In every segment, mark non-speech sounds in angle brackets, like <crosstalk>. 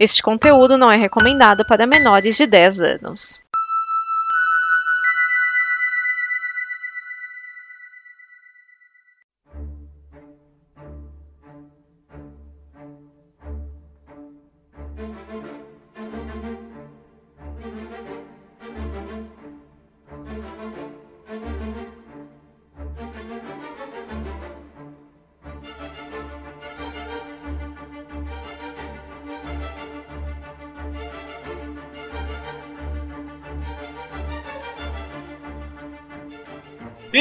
Este conteúdo não é recomendado para menores de 10 anos.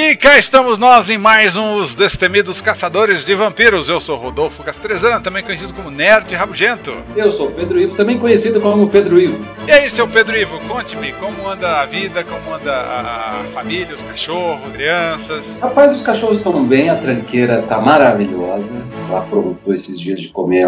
E cá estamos nós em mais um Os Destemidos Caçadores de Vampiros. Eu sou Rodolfo Castrezana, também conhecido como Nerd Rabugento. Eu sou Pedro Ivo, também conhecido como Pedro Ivo. E aí, seu Pedro Ivo, conte-me como anda a vida, como anda a família, os cachorros, crianças. Rapaz, os cachorros estão bem, a tranqueira tá maravilhosa. Ela aproveitou esses dias de comer.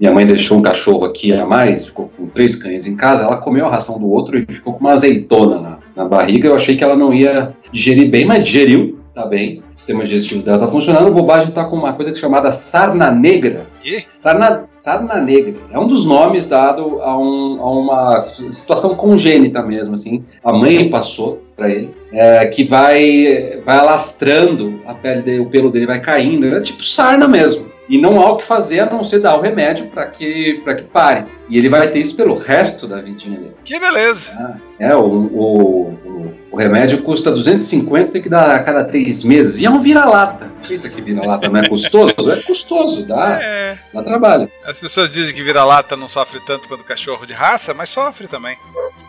Minha mãe deixou um cachorro aqui a mais, ficou com três cães em casa. Ela comeu a ração do outro e ficou com uma azeitona na, na barriga. Eu achei que ela não ia digerir bem, mas digeriu, tá bem. O sistema digestivo dela tá funcionando. O bobagem tá com uma coisa chamada sarna negra. Que? Sarna, sarna negra. É um dos nomes dado a, um, a uma situação congênita mesmo, assim. A mãe passou para ele, é, que vai, vai alastrando a pele dele, o pelo dele vai caindo. É tipo sarna mesmo. E não há o que fazer a não ser dar o remédio para que, que pare. E ele vai ter isso pelo resto da vidinha dele. Que beleza! Ah, é, o, o, o, o, remédio custa 250 tem que dar a cada três meses. E é um vira-lata. Pensa que vira-lata não é custoso? É custoso, dá, é. dá trabalho. As pessoas dizem que vira-lata não sofre tanto quanto cachorro de raça, mas sofre também.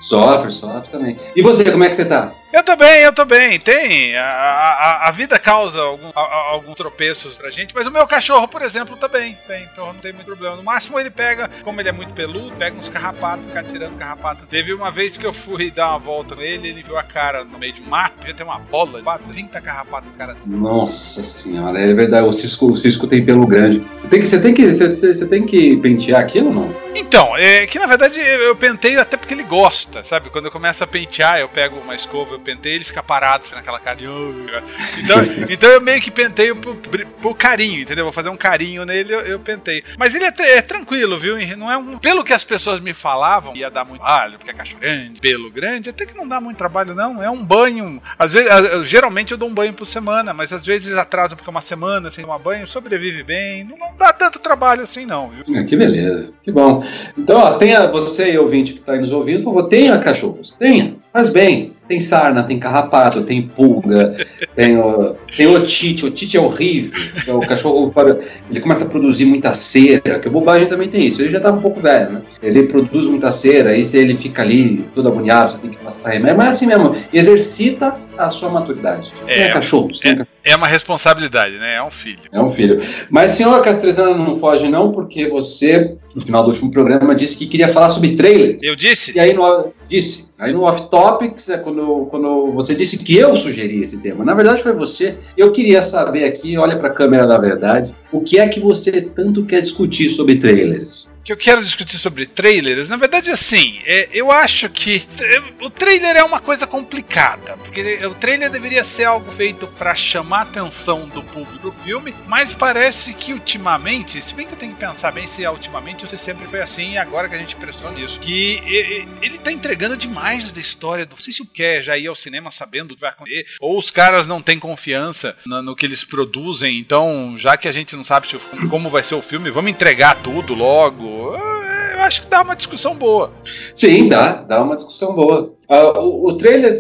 Sofre, sofre também. E você, como é que você tá? Eu tô bem, eu tô bem. Tem. A, a, a vida causa algum, a, alguns tropeços pra gente, mas o meu cachorro, por exemplo, tá bem. bem. Então não tem muito problema. No máximo ele pega, como ele é muito peludo, pega uns carrapatos, fica tirando carrapato. Teve uma vez que eu fui dar uma volta nele, ele viu a cara no meio de mato, devia ter uma bola de 30 carrapatos, cara. Nossa senhora, é verdade. O cisco, o cisco tem pelo grande. Você tem que, você tem que, você, você tem que pentear aquilo ou não? Então, é que na verdade eu penteio até porque ele gosta, sabe? Quando eu começo a pentear, eu pego uma escova, penteio, ele fica parado naquela cara de. Então, <laughs> então eu meio que penteio por, por carinho, entendeu? Vou fazer um carinho nele, eu, eu penteio. Mas ele é, é, tranquilo, viu? Não é um. Pelo que as pessoas me falavam, ia dar muito trabalho, porque é cachorro grande, pelo grande, até que não dá muito trabalho, não. É um banho. Às vezes, geralmente eu dou um banho por semana, mas às vezes atrasa porque é uma semana sem tomar banho, sobrevive bem. Não, não dá tanto trabalho assim, não, viu? É, que beleza, que bom. Então, ó, tenha você, ouvinte que está aí nos ouvindo, por favor, tenha cachorros, tenha, faz bem. Tem sarna, tem carrapato, tem pulga, tem, tem otite. Otite é horrível. Então, o cachorro ele começa a produzir muita cera, que o bobagem também tem isso. Ele já está um pouco velho, né? Ele produz muita cera, aí se ele fica ali todo agoniado, você tem que passar remédio. Mas é assim mesmo, exercita a sua maturidade. É, cachorros. É, é uma responsabilidade, né? É um filho. É um filho. Mas, senhor Castrezana, não foge não, porque você, no final do último programa, disse que queria falar sobre trailers. Eu disse? E aí, no, disse. Aí no Off Topics, é quando, quando você disse que eu sugeri esse tema. Na verdade, foi você. Eu queria saber aqui, olha para a câmera da verdade, o que é que você tanto quer discutir sobre trailers? que eu quero discutir sobre trailers, na verdade, assim, é, eu acho que o trailer é uma coisa complicada, porque o trailer deveria ser algo feito para chamar a atenção do público do filme, mas parece que ultimamente, se bem que eu tenho que pensar bem se é ultimamente ou se sempre foi assim, e agora que a gente prestou nisso, que ele tá entregando demais da história do. Não sei se o quer já ir ao cinema sabendo o que vai acontecer, ou os caras não têm confiança no, no que eles produzem, então, já que a gente não sabe como vai ser o filme, vamos entregar tudo logo eu acho que dá uma discussão boa. Sim, dá, dá uma discussão boa. Uh, o, o, trailer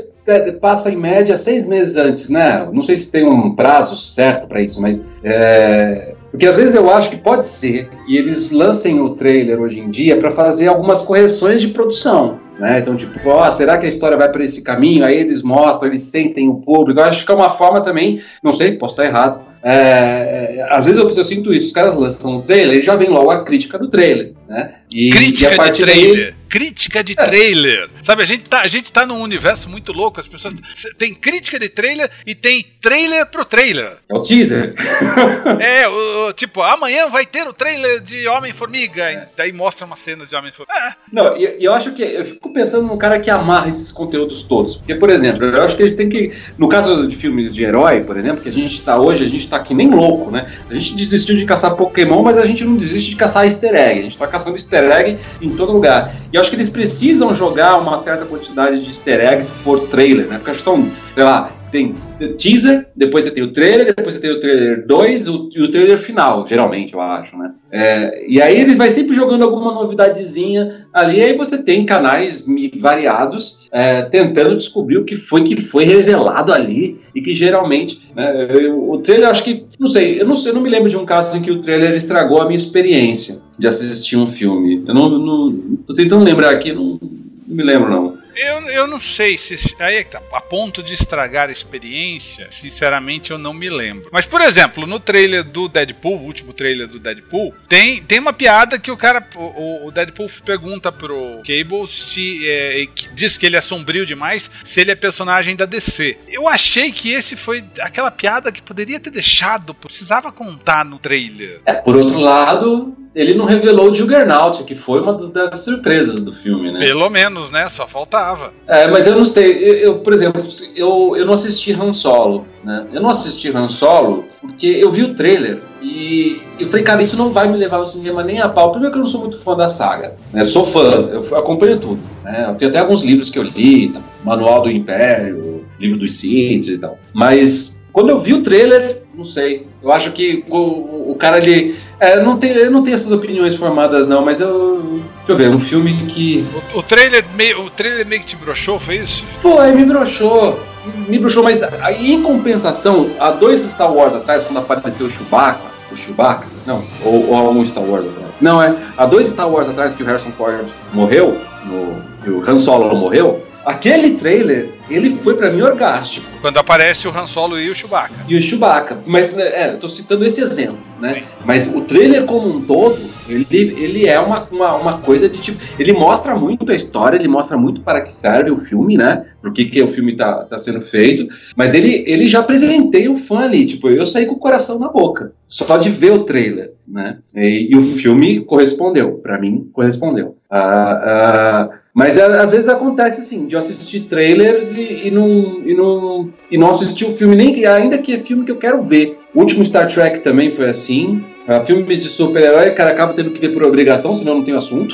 passa em média seis meses antes, né? Não sei se tem um prazo certo para isso, mas é... porque às vezes eu acho que pode ser que eles lancem o trailer hoje em dia para fazer algumas correções de produção. Né? Então, tipo, ó, será que a história vai para esse caminho? Aí eles mostram, eles sentem o público. Eu acho que é uma forma também, não sei, posso estar errado, é, é, às vezes eu, eu, sinto isso, os caras lançam um trailer e já vem logo a crítica do trailer, né? E, crítica e de trailer? Daí, crítica de trailer. Sabe, a gente, tá, a gente tá num universo muito louco, as pessoas. Tem crítica de trailer e tem trailer pro trailer. É o teaser. <laughs> é, o, o, tipo, amanhã vai ter o trailer de Homem-Formiga. É. Daí mostra uma cena de Homem-Formiga. É. Não, e eu acho que. Eu fico pensando num cara que amarra esses conteúdos todos. Porque, por exemplo, eu acho que eles têm que. No caso de filmes de herói, por exemplo, que a gente tá hoje, a gente tá que nem louco, né? A gente desistiu de caçar Pokémon, mas a gente não desiste de caçar easter egg. A gente tá caçando easter egg em todo lugar. E acho que eles precisam jogar uma certa quantidade de easter eggs por trailer, né? Porque são, sei lá, tem teaser, depois você tem o trailer, depois você tem o trailer 2 o, e o trailer final, geralmente, eu acho, né? É, e aí ele vai sempre jogando alguma novidadezinha ali, aí você tem canais variados é, tentando descobrir o que foi que foi revelado ali e que geralmente né, eu, o trailer, acho que, não sei, eu não sei, eu não me lembro de um caso em que o trailer estragou a minha experiência de assistir um filme. Eu não, não tô tentando lembrar aqui, não, não me lembro não. Eu, eu não sei se. Aí é tá, a ponto de estragar a experiência, sinceramente eu não me lembro. Mas, por exemplo, no trailer do Deadpool, o último trailer do Deadpool, tem, tem uma piada que o cara. O, o Deadpool pergunta pro Cable se. É, diz que ele é sombrio demais, se ele é personagem da DC. Eu achei que esse foi aquela piada que poderia ter deixado, precisava contar no trailer. É, por outro lado, ele não revelou o Juggernaut, que foi uma das, surpresas do filme, né? Pelo menos, né? Só faltava. É, mas eu não sei, eu, eu, por exemplo, eu, eu não assisti Han Solo, né? Eu não assisti Han Solo porque eu vi o trailer e eu falei, cara, isso não vai me levar ao cinema nem a pau. Primeiro que eu não sou muito fã da saga, né? Sou fã, eu acompanho tudo, né? Eu tenho até alguns livros que eu li, tá? Manual do Império, livro dos Sith e tal. Mas quando eu vi o trailer, não sei. Eu acho que o, o cara ele. É, não tem, eu não tenho essas opiniões formadas, não, mas eu. Deixa eu ver, um filme que. O, o trailer, meio, o trailer meio que te broxou, foi isso? Foi, me broxou. Me broxou, mas em compensação, há dois Star Wars atrás, quando apareceu o Chewbacca, o Chewbacca, não, ou, ou há um Star Wars atrás. Não, é. Há dois Star Wars atrás que o Harrison Ford morreu, no, o Han Solo morreu, Aquele trailer, ele foi para mim orgástico. Quando aparece o Han Solo e o Chewbacca. E o Chewbacca. Mas, né, é, eu tô citando esse exemplo, né? Sim. Mas o trailer como um todo, ele, ele é uma, uma, uma, coisa de tipo... Ele mostra muito a história, ele mostra muito para que serve o filme, né? Por que, que o filme tá, tá sendo feito. Mas ele, ele já apresentei o fã ali, tipo, eu saí com o coração na boca. Só de ver o trailer, né? E, e o filme correspondeu, para mim, correspondeu. Ah... ah mas é, às vezes acontece assim, de eu assistir trailers e, e, não, e, não, e não assistir o filme, nem ainda que é filme que eu quero ver. O último Star Trek também foi assim. Uh, filmes de super-herói, cara, acaba tendo que ver por obrigação, senão não tem assunto.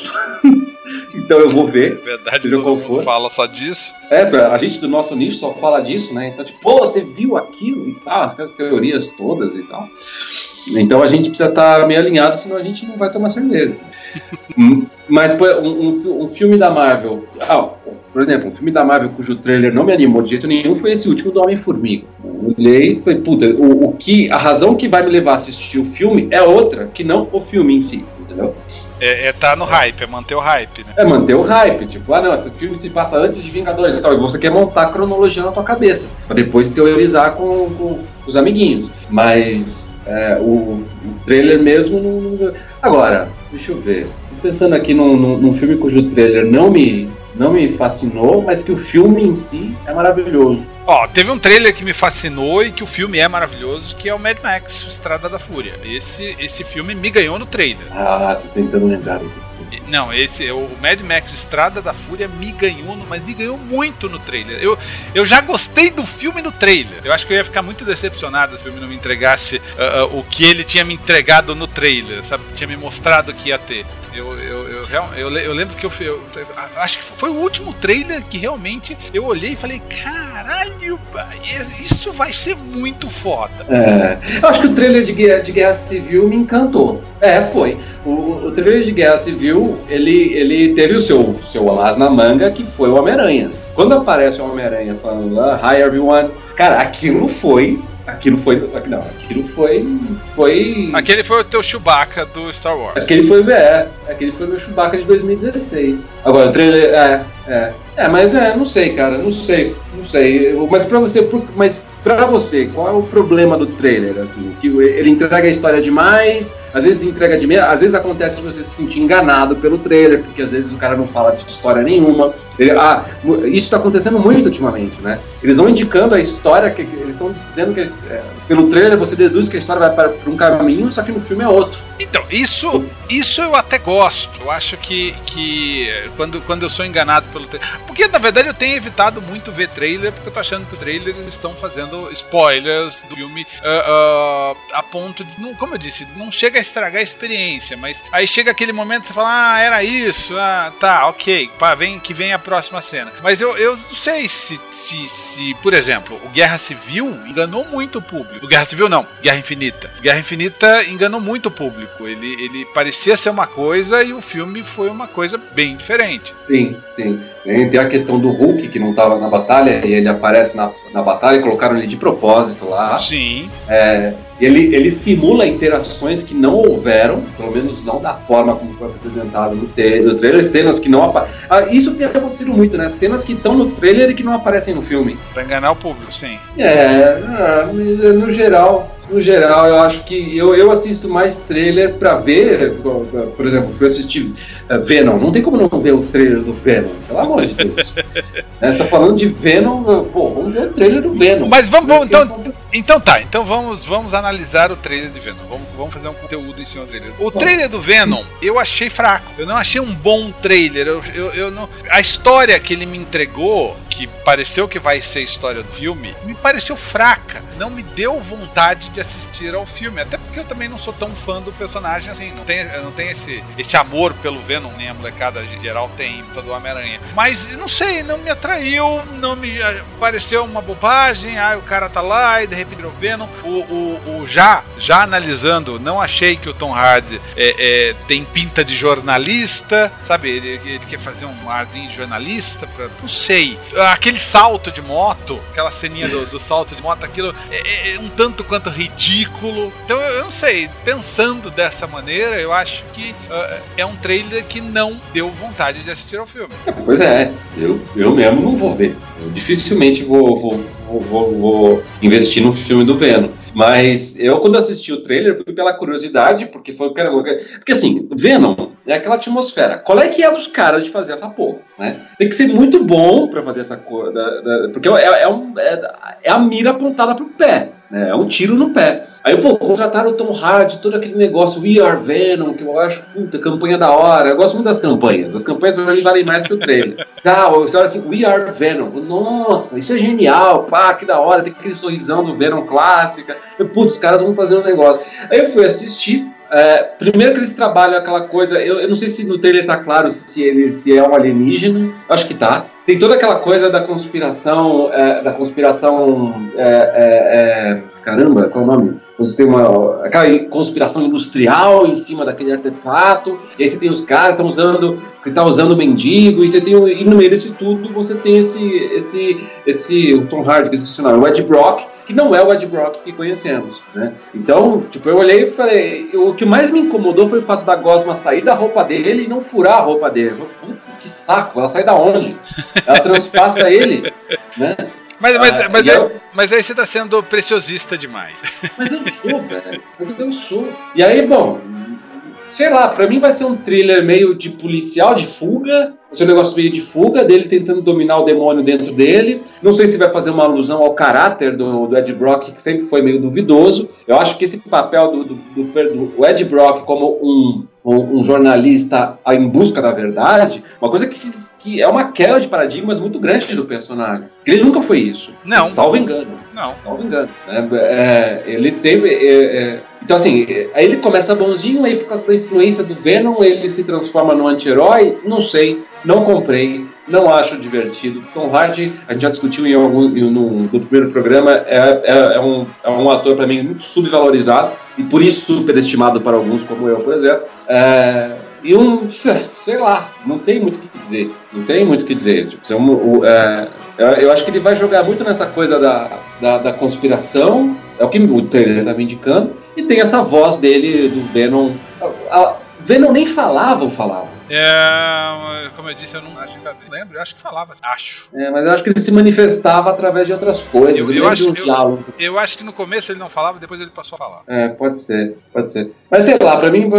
<laughs> então eu vou ver. É verdade, todo qual for. fala só disso. É, a gente do nosso nicho só fala disso, né? Então, tipo, pô, você viu aquilo e tal, aquelas teorias todas e tal. Então a gente precisa estar tá meio alinhado, senão a gente não vai tomar cerveja. Mas um, um, filme da Marvel. Ah, por exemplo, um filme da Marvel cujo trailer não me animou de jeito nenhum foi esse último do Homem-Formiga. Eu olhei e falei, puta, o, o, que, a razão que vai me levar a assistir o filme é outra, que não o filme em si, entendeu? É, é tá no hype, é manter o hype, né? É manter o hype, tipo, ah não, esse filme se passa antes de Vingadores e tal, e você quer montar a cronologia na tua cabeça, pra depois teorizar com, com os amiguinhos. Mas é, o, o, trailer mesmo não. Agora, deixa eu ver. Tô pensando aqui num, num, num filme cujo trailer não me, não me fascinou, mas que o filme em si é maravilhoso. Ó, teve um trailer que me fascinou e que o filme é maravilhoso, que é o Mad Max, Estrada da Fúria. Esse, esse filme me ganhou no trailer. Ah, tô tentando lembrar desse. Não, esse, o Mad Max Estrada da Fúria me ganhou, mas me ganhou muito no trailer. Eu, eu já gostei do filme no trailer. Eu acho que eu ia ficar muito decepcionado se o filme não me entregasse uh, uh, o que ele tinha me entregado no trailer, sabe? Tinha me mostrado que ia ter. Eu, eu, eu, eu, lembro que eu, eu, Acho que foi o último trailer que realmente eu olhei e falei: caralho, isso vai ser muito foda. É, eu acho que o trailer de Guerra, de Guerra Civil me encantou. É, foi. O, o trailer de Guerra Civil, ele, ele teve o seu, seu alas na manga, que foi o Homem-Aranha. Quando aparece o Homem-Aranha falando, ah, hi everyone, cara, aquilo foi Aquilo foi. Não, aquilo foi. foi... Aquele foi o teu Chewbacca do Star Wars. Aquele foi é, aquele foi o meu Chewbacca de 2016. Agora, o trailer. É, é. É, mas é, não sei, cara, não sei, não sei. Mas para você, mas para você, qual é o problema do trailer assim? Que ele entrega a história demais, às vezes entrega de meia, às vezes acontece você se sentir enganado pelo trailer, porque às vezes o cara não fala de história nenhuma. Ele, ah, isso está acontecendo muito ultimamente, né? Eles vão indicando a história, que eles estão dizendo que é, pelo trailer você deduz que a história vai para um caminho, só que no filme é outro. Então, isso, isso eu até gosto. Eu acho que, que quando, quando eu sou enganado pelo trailer. Porque na verdade eu tenho evitado muito ver trailer, porque eu tô achando que os trailers estão fazendo spoilers do filme uh, uh, a ponto de. Não, como eu disse, não chega a estragar a experiência, mas aí chega aquele momento que você fala, ah, era isso, ah, tá, ok, pá, vem, que vem a próxima cena. Mas eu, eu não sei se, se, se, por exemplo, o Guerra Civil enganou muito o público. O Guerra Civil não, Guerra Infinita. Guerra Infinita enganou muito o público. Ele, ele parecia ser uma coisa e o filme foi uma coisa bem diferente. Sim, sim. Tem a questão do Hulk, que não estava na batalha, e ele aparece na, na batalha e colocaram ele de propósito lá. Sim. É, ele, ele simula interações que não houveram, pelo menos não da forma como foi apresentado no, no trailer, cenas que não aparecem. Ah, isso tem acontecido muito, né? Cenas que estão no trailer e que não aparecem no filme. Pra enganar o público, sim. É, no geral, no geral, eu acho que eu, eu assisto mais trailer pra ver, por exemplo, eu assisti eh, Venom. Não tem como não ver o trailer do Venom, pelo amor de Deus. <laughs> né, você tá falando de Venom, pô, vamos ver o trailer do Venom. Mas vamos, vamos então, então tá, então vamos, vamos analisar o trailer de Venom. Vamos, vamos fazer um conteúdo em cima do trailer. O trailer do Venom, eu achei fraco. Eu não achei um bom trailer. Eu, eu, eu não... A história que ele me entregou que pareceu que vai ser a história do filme, me pareceu fraca. Não me deu vontade de assistir ao filme. Até porque eu também não sou tão fã do personagem assim. Não tem, não tem esse, esse amor pelo Venom, nem a molecada em geral tem todo Homem-Aranha. Mas não sei, não me atraiu, não me pareceu uma bobagem. Ah, o cara tá lá e de o Venom. O, o, o já, já analisando, não achei que o Tom Hardy é, é, tem pinta de jornalista, sabe? Ele, ele quer fazer um arzinho de jornalista, pra, não sei aquele salto de moto, aquela ceninha do, do salto de moto, aquilo é, é, é, um tanto quanto ridículo. Então eu, eu, não sei, pensando dessa maneira, eu acho que uh, é um trailer que não deu vontade de assistir ao filme. Pois é, eu, eu mesmo não vou ver. Eu dificilmente vou, vou, vou, vou investir no filme do Venom. Mas eu, quando assisti o trailer, fui pela curiosidade, porque foi. Porque assim, Venom é aquela atmosfera. Qual é que é dos caras de fazer essa porra? Né? Tem que ser muito bom para fazer essa coisa. Porque é, é, um, é, é, a mira apontada pro pé. Né? É um tiro no pé. Aí, pô, contrataram o Tom Hardy, todo aquele negócio, We Are Venom, que eu acho, puta, campanha da hora. Eu gosto muito das campanhas. As campanhas pra mim valem mais que o trailer. <laughs> Tá, você olha assim, We Are Venom. Nossa, isso é genial, pá, que da hora. Tem aquele sorrisão do Venom clássica. Putz, os caras vão fazer um negócio. Aí eu fui assistir, é, primeiro que eles trabalham aquela coisa, eu, eu, não sei se no trailer tá claro se ele se é um alienígena, acho que tá. Tem toda aquela coisa da conspiração, é, da conspiração, é, é, é caramba, qual é o nome? Você tem uma aquela conspiração industrial em cima daquele artefato, e aí você tem os caras que estão usando, que tá usando mendigo, e você tem e no meio disso tudo você tem esse esse esse o Tom Hardy que é o Ed Brock que não é o Ed Brock que conhecemos, né? Então, tipo, eu olhei e falei, o que mais me incomodou foi o fato da Gosma sair da roupa dele e não furar a roupa dele. Putz, que saco, ela sai da onde? Ela <laughs> transpassa ele, né? Mas, mas, ah, mas, eu... mas aí você tá sendo preciosista demais. Mas eu sou, velho. Mas eu sou. E aí, bom, sei lá, pra mim vai ser um thriller meio de policial, de fuga, esse negócio meio de fuga, dele tentando dominar o demônio dentro dele. Não sei se vai fazer uma alusão ao caráter do, do Ed Brock, que sempre foi meio duvidoso. Eu acho que esse papel do, do, do, do Ed Brock como um, um, um, jornalista em busca da verdade, uma coisa que, se, que é uma queda de paradigmas muito grande do personagem. Ele nunca foi isso. Não. Salvo engano. Não. Salvo engano. É, é, ele sempre. É, é então, assim, aí ele começa bonzinho, aí por causa da influência do Venom, ele se transforma no anti-herói. Não sei não comprei, não acho divertido. Tom Hardy, a gente já discutiu em algum, no, no primeiro programa, é, é, é, um, é um ator para mim muito subvalorizado e por isso superestimado para alguns, como eu, por exemplo. É, e um, sei lá, não tem muito o que dizer. Não tem muito o que dizer. Tipo, é, eu acho que ele vai jogar muito nessa coisa da, da, da conspiração, é o que o trailer está me indicando, e tem essa voz dele, do Venom. A, a, Venom nem falava ou falava É, como eu disse, eu não acho que não lembro, eu acho que falava, acho. É, mas eu acho que ele se manifestava através de outras coisas. Eu, Eu, eu acho, de uns diálogos. eu, eu acho que no começo ele não falava, depois ele passou a falar. É, pode ser, pode ser. Mas sei lá, pra mim,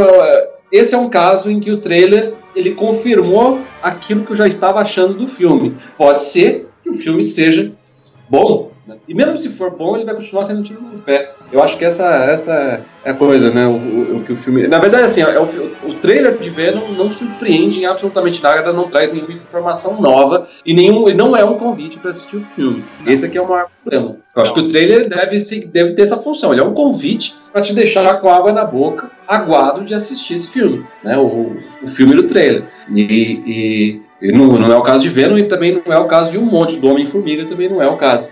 esse é um caso em que o trailer ele confirmou aquilo que eu já estava achando do filme. Pode ser que o filme seja bom, né? e mesmo se for bom, ele vai continuar sendo um tiro no pé. Eu acho que essa, essa é a coisa, né? O, o- o que o filme. Na verdade, assim, é o, o trailer de Venom não surpreende em absolutamente nada, não traz nenhuma informação nova e nenhum, não é um convite para assistir o filme. Esse aqui é o maior problema. Eu acho que o trailer deve, se- deve ter essa função. Ele é um convite para te deixar com água na boca, aguado de assistir esse filme, né? O, o filme do trailer. E, e- e não, não é o caso de Venom e também não é o caso de um monte do Homem-Formiga, também não é o caso.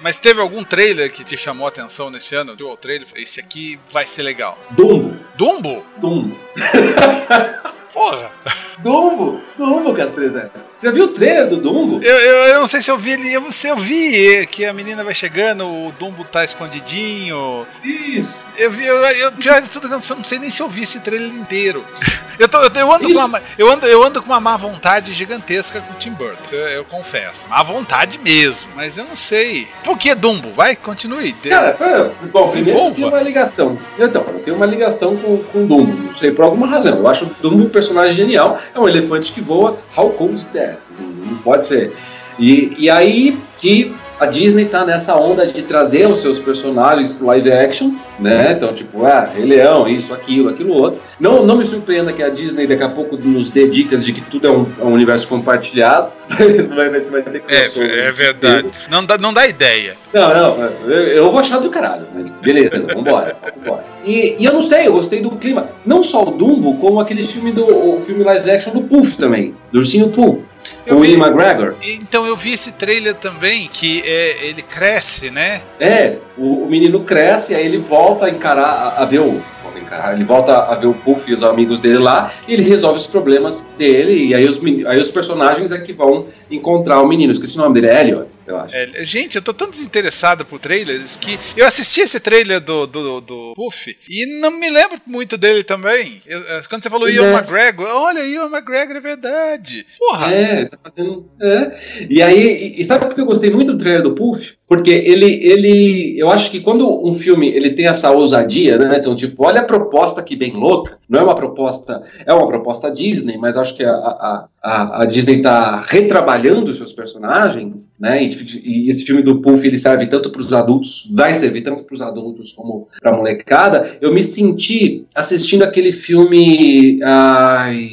Mas teve algum trailer que te chamou a atenção nesse ano? Viu o trailer? Esse aqui vai ser legal. Dumbo, Dumbo? Dumbo. <laughs> Porra! Dumbo, Dumbo, Castrezé. Você já viu o trailer do Dumbo? Eu, eu, eu não sei se eu vi ele. Eu, se eu vi que a menina vai chegando, o Dumbo tá escondidinho. Isso. Eu vi, eu, eu pior de tudo, eu não sei nem se eu vi esse trailer inteiro. Eu, tô, eu, eu ando Isso. com uma, eu, ando, eu ando com uma má vontade gigantesca com o Tim Burton, eu, eu confesso. Má vontade mesmo, mas eu não sei. Por que Dumbo? Vai, continue. Cara, é, bom, Se primeiro envolva. tem uma ligação. Então, eu tenho uma ligação com, com o Dumbo. Não sei, por alguma razão. Eu acho o Dumbo um personagem genial. É um elefante que voa. How cool is that? Não pode ser. E, e aí que a Disney tá nessa onda de trazer os seus personagens pro live action, né? Então, tipo, ah, Rei Leão, isso, aquilo, aquilo outro. Não, não me surpreenda que a Disney daqui a pouco nos dê dicas de que tudo é um, é um universo compartilhado. <laughs> vai, vai, vai ter É, é verdade. Não dá, não dá ideia. Não, não, eu, eu voo achar do caralho, mas beleza, vambora, vambora. E, e eu não sei, eu gostei do clima. Não só o Dumbo, como aquele filme do o filme live action do Puff também, do Ursinho Pooh. Eu o vi- Ian McGregor. Então eu vi esse trailer também, que é, ele cresce, né? É, o, o menino cresce, aí ele volta a encarar, a, a ver o. Ele volta a ver o Puff e os amigos dele lá, e ele resolve os problemas dele, e aí os, aí os personagens é que vão encontrar o menino. Esqueci o nome dele, é Elliot, eu acho. É, gente, eu tô tão desinteressado por trailers que eu assisti esse trailer do, do, do Puff e não me lembro muito dele também. Eu- é, quando você falou Ian é. McGregor, olha, Ian McGregor é verdade. Porra! É, tá fazendo. É. E aí, e- sabe por que eu gostei muito do trailer do Puff? Porque ele, ele. Eu acho que quando um filme ele tem essa ousadia, né? Então, tipo, olha a proposta que bem louca. Não é uma proposta. É uma proposta Disney, mas acho que a, a, a, a Disney tá retrabalhando os seus personagens, né? E, e esse filme do Puff ele serve tanto para os adultos, vai servir tanto para os adultos como para molecada. Eu me senti assistindo aquele filme. Ai,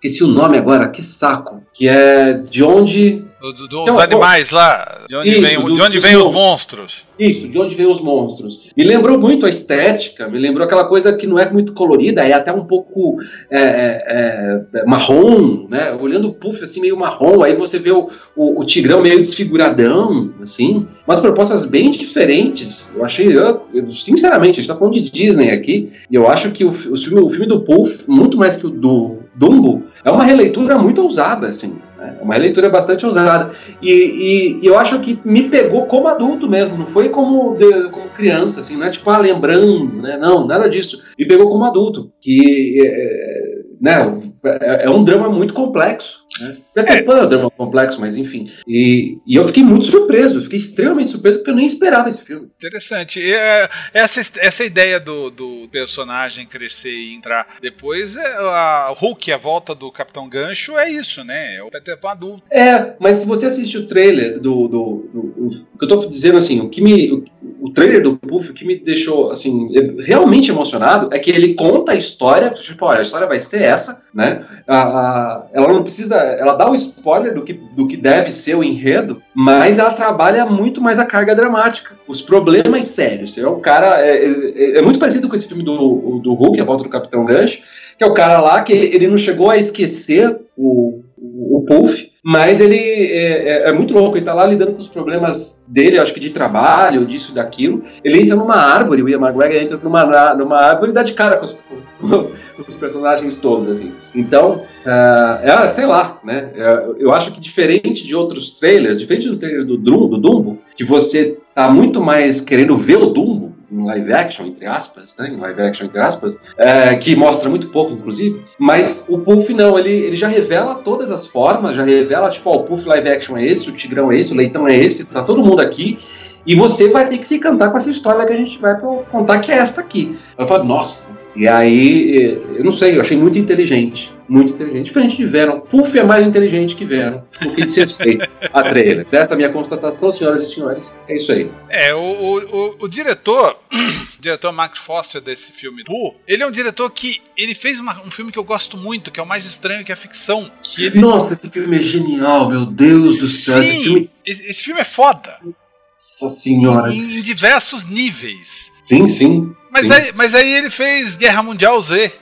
esqueci o nome agora, que saco. Que é de onde. Do, do- dos animais lá, de onde Isso, vem, do- de onde vem os monstros. Isso, de onde vem os monstros. Me lembrou muito a estética, me lembrou aquela coisa que não é muito colorida, é até um pouco é, é, é, marrom, né? Olhando o puff assim, meio marrom, aí você vê o, o, o tigrão meio desfiguradão, assim. Umas propostas bem diferentes. Eu achei, eu, eu, sinceramente, a gente tá falando de Disney aqui, e eu acho que o, o, filme, o filme do Puff, muito mais que o do Dumbo, é uma releitura muito ousada, assim. né? É uma releitura bastante ousada. E, e- e eu acho que me pegou como adulto mesmo, não foi como, de- como criança, assim, não é tipo, ah, lembrando, né? Não, nada disso. Me pegou como adulto. Que é, né, é, é um drama muito complexo. Né? Peter Pan é um drama complexo, mas enfim. E, e eu fiquei muito surpreso, fiquei extremamente surpreso porque eu nem esperava esse filme. Interessante. E, é, essa, essa ideia do, do personagem crescer e entrar depois, é, a Hulk, a volta do Capitão Gancho, é isso, né? É o Peter Pan adulto. É, mas se você assiste o trailer do. do, do- o, o que eu tô dizendo assim, o que me. O, o trailer do Puff, o que me deixou assim, realmente emocionado é que ele conta a história, tipo, olha, a história vai ser essa, né? A, a- ela não precisa. Ela dá o spoiler do que, do que deve ser o enredo, mas ela trabalha muito mais a carga dramática, os problemas sérios. É um cara. É, é- é muito parecido com esse filme do, do Hulk, A Volta do Capitão Gancho, que é o cara lá que ele não chegou a esquecer o, o, o Puff, mas ele é, é- é muito louco, ele tá lá lidando com os problemas dele, acho que de trabalho, disso daquilo. Ele entra numa árvore, o Ian McGregor entra numa, numa árvore e dá de cara com os, com os personagens todos, assim. Então, ah, é, sei lá, né? É, eu acho que diferente de outros trailers, diferente do trailer do, Drum, do Dumbo, que você tá muito mais querendo ver o Dumbo, em live action, entre aspas, né? Em live action, entre aspas, é, que mostra muito pouco, inclusive. Mas o Puff não, ele, ele já revela todas as formas, já revela, tipo, ó, o Puff live action é esse, o Tigrão é esse, o Leitão é esse, tá todo mundo aqui. E você vai ter que se cantar com essa história que a gente vai contar, que é esta aqui. Eu falo, nossa. E aí, eu não sei, eu achei muito inteligente. Muito inteligente. Diferente de Venom. Puff é mais inteligente que Venom. No que diz respeito <laughs> a trailers. Essa é a minha constatação, senhoras e senhores. É isso aí. É, o, o, o, o diretor, o <clears throat> diretor Mark Foster desse filme, Pooh, ele é um diretor que ele fez uma, um filme que eu gosto muito, que é o mais estranho que é a ficção. Que ele... Nossa, esse filme é genial, meu Deus do céu. Sim, esse filme, esse filme é foda. nossa senhora. Em, em diversos níveis. Sim, sim. Mas sim. aí, mas aí ele fez Guerra Mundial Z.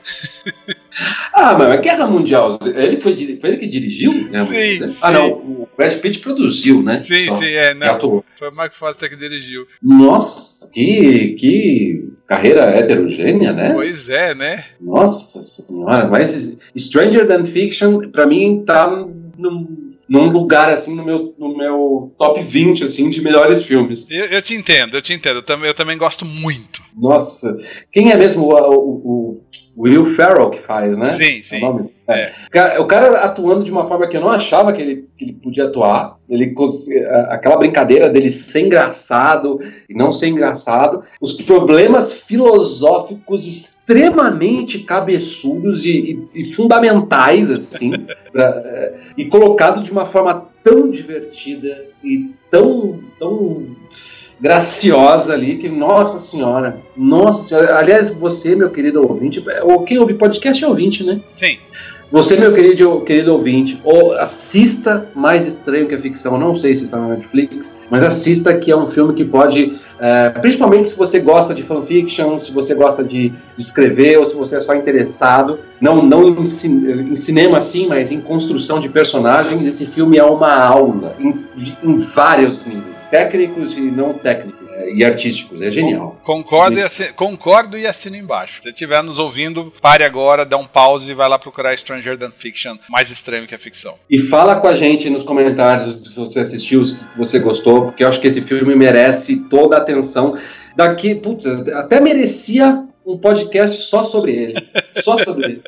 Ah, mas a Guerra Mundial, ele foi, foi ele que dirigiu? Guerra Sim, Mundial? sim. Ah, não, o Brad Pitt produziu, né? Sim, Só. sim, é. Não, foi o Mark Foster que dirigiu. Nossa, que, que carreira heterogênea, né? Pois é, né? Nossa senhora, mas Stranger Than Fiction, pra mim, tá num, num lugar, assim, no meu, no meu top 20, assim, de melhores filmes. Eu, eu te entendo, eu te entendo. Eu também, eu também gosto muito. Nossa, quem é mesmo o, o, o- o Will Ferrell que faz, né? Sim, É sim. o nome? É. O cara, atuando de uma forma que eu não achava que ele, que ele podia atuar. Ele aquela brincadeira dele ser engraçado e não ser engraçado. Os problemas filosóficos extremamente cabeçudos e, e- e fundamentais, assim, <laughs> pra- é, e colocado de uma forma tão divertida e tão, tão graciosa ali que, nossa senhora, nossa senhora. Aliás, você, meu querido ouvinte, ou quem ouve podcast é ouvinte, né? Sim. Você, meu querido, querido ouvinte, ou assista Mais Estranho que a Ficção. Não sei se está na Netflix, mas assista que é um filme que pode, é, principalmente se você gosta de fanfiction, se você gosta de, escrever, ou se você é só interessado, não, não em, em cinema sim, mas em construção de personagens, esse filme é uma aula em, em vários níveis, técnicos e não técnicos, é, e artísticos. É genial. Concordo e, assi- concordo e assino embaixo. Se estiver nos ouvindo, pare agora, dá um pause e vai lá procurar Stranger Than Fiction, mais estranho que a ficção. E fala com a gente nos comentários se você assistiu, se você gostou, porque eu acho que esse filme merece toda a atenção. Daqui, putz, até merecia um podcast só sobre ele. Só sobre ele.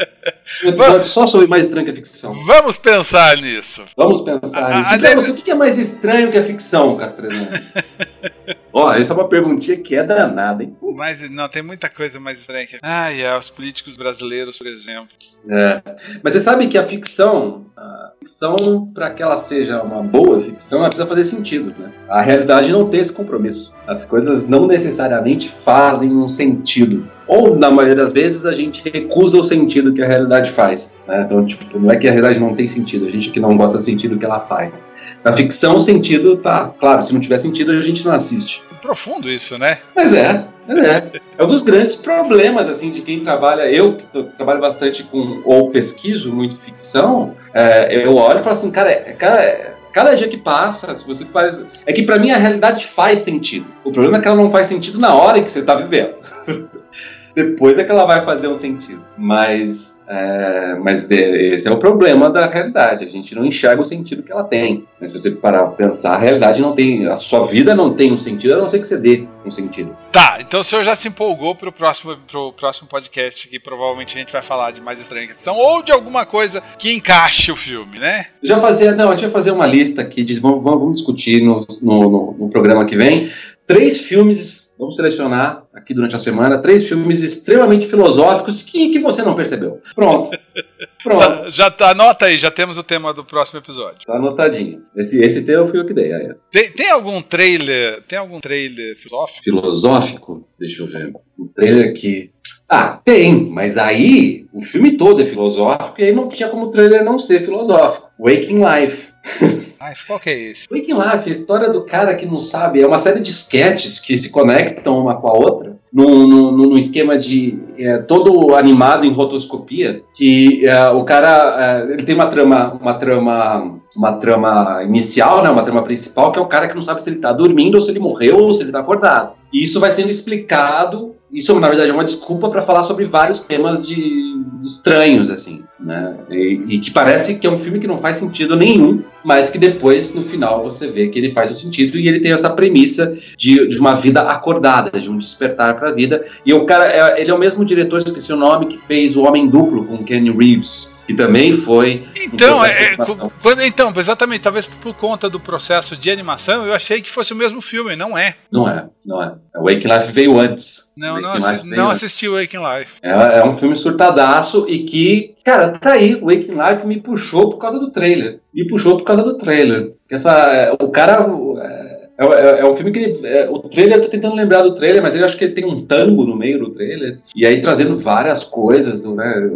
Um episódio só sobre mais estranho que a ficção. Vamos pensar nisso. Vamos pensar Ah, nisso. Então, o que é mais estranho que a ficção, Castrezano? <laughs> Ó, essa é uma perguntinha que é danada, hein? Mas não, tem muita coisa mais estranha que. Ai, é, os políticos brasileiros, por exemplo. É. Mas você sabe que a ficção, ficção, para que ela seja uma boa ficção, ela precisa fazer sentido. Né? A realidade não tem esse compromisso. As coisas não necessariamente fazem um sentido. Ou, na maioria das vezes, a gente recusa o sentido que a realidade faz. né? Então, tipo, não é que a realidade não tem sentido, a gente que não gosta do sentido que ela faz. Na ficção, o sentido tá. Claro, se não tiver sentido, a gente não assiste. Profundo isso, né? Mas é, é. É um dos grandes problemas, assim, de quem trabalha. Eu, que trabalho bastante com, ou pesquiso muito ficção, é, eu olho e falo assim, cara, é- cara, é- cada dia que passa, se você faz. É que pra mim a realidade faz sentido. O problema é que ela não faz sentido na hora em que você tá vivendo. <laughs> Depois é que ela vai fazer um sentido. Mas, é, mas esse é o problema da realidade. A gente não enxerga o sentido que ela tem. Mas se você parar pra pensar, a realidade não tem. A sua vida não tem um sentido, a não ser que você dê um sentido. Tá, então o senhor já se empolgou pro próximo, pro próximo podcast que provavelmente a gente vai falar de mais estranho que a ficção ou de alguma coisa que encaixe o filme, né? Já fazia, não, a gente vai fazer uma lista aqui, de, vamos, vamos, vamos discutir no, no, no- no programa que vem. Três filmes, vamos selecionar aqui durante a semana, três filmes extremamente filosóficos que, que você não percebeu. Pronto. Pronto. Tá, <laughs> já tá, anota aí, já temos o tema do próximo episódio. Tá anotadinho. Esse, esse tema fui eu que dei. Tem, tem algum trailer, tem algum trailer filosófico? Filosófico? Deixa eu ver. Um trailer aqui. Ah, tem, mas aí o filme todo é filosófico e aí não tinha como o trailer não ser filosófico. Waking Life. <laughs> Qual que é esse? Waking Life, a história do cara que não sabe, é uma série de sketches que se conectam uma com a outra, num, num, num esquema de é, todo animado em rotoscopia, que é, o cara é, ele tem uma trama, uma trama, uma trama inicial, né, uma trama principal, que é o cara que não sabe se ele está dormindo ou se ele morreu ou se ele está acordado. E isso vai sendo explicado. Isso, na verdade, é uma desculpa para falar sobre vários temas de, estranhos, assim, né? E, e, que parece que é um filme que não faz sentido nenhum, mas que depois, no final, você vê que ele faz um sentido e ele tem essa premissa de, de uma vida acordada, de um despertar para a vida. E o cara, é, ele é o mesmo diretor, esqueci o nome, que fez O Homem Duplo com Kenny Reeves que também foi. Então, é, quando, então, exatamente, talvez por conta do processo de animação, eu achei que fosse o mesmo filme, não é? Não é, não é. O Waking Life veio antes. Não, não, assi não antes. assisti o Waking Life. É, é, um filme surtadaço e que, cara, tá aí, o Waking Life me puxou por causa do trailer. Me puxou por causa do trailer. Essa, o cara. É, é, é, um filme que. É, o trailer, eu tô tentando lembrar do trailer, mas eu acho que tem um tango no meio do trailer. E aí trazendo várias coisas. Do, né,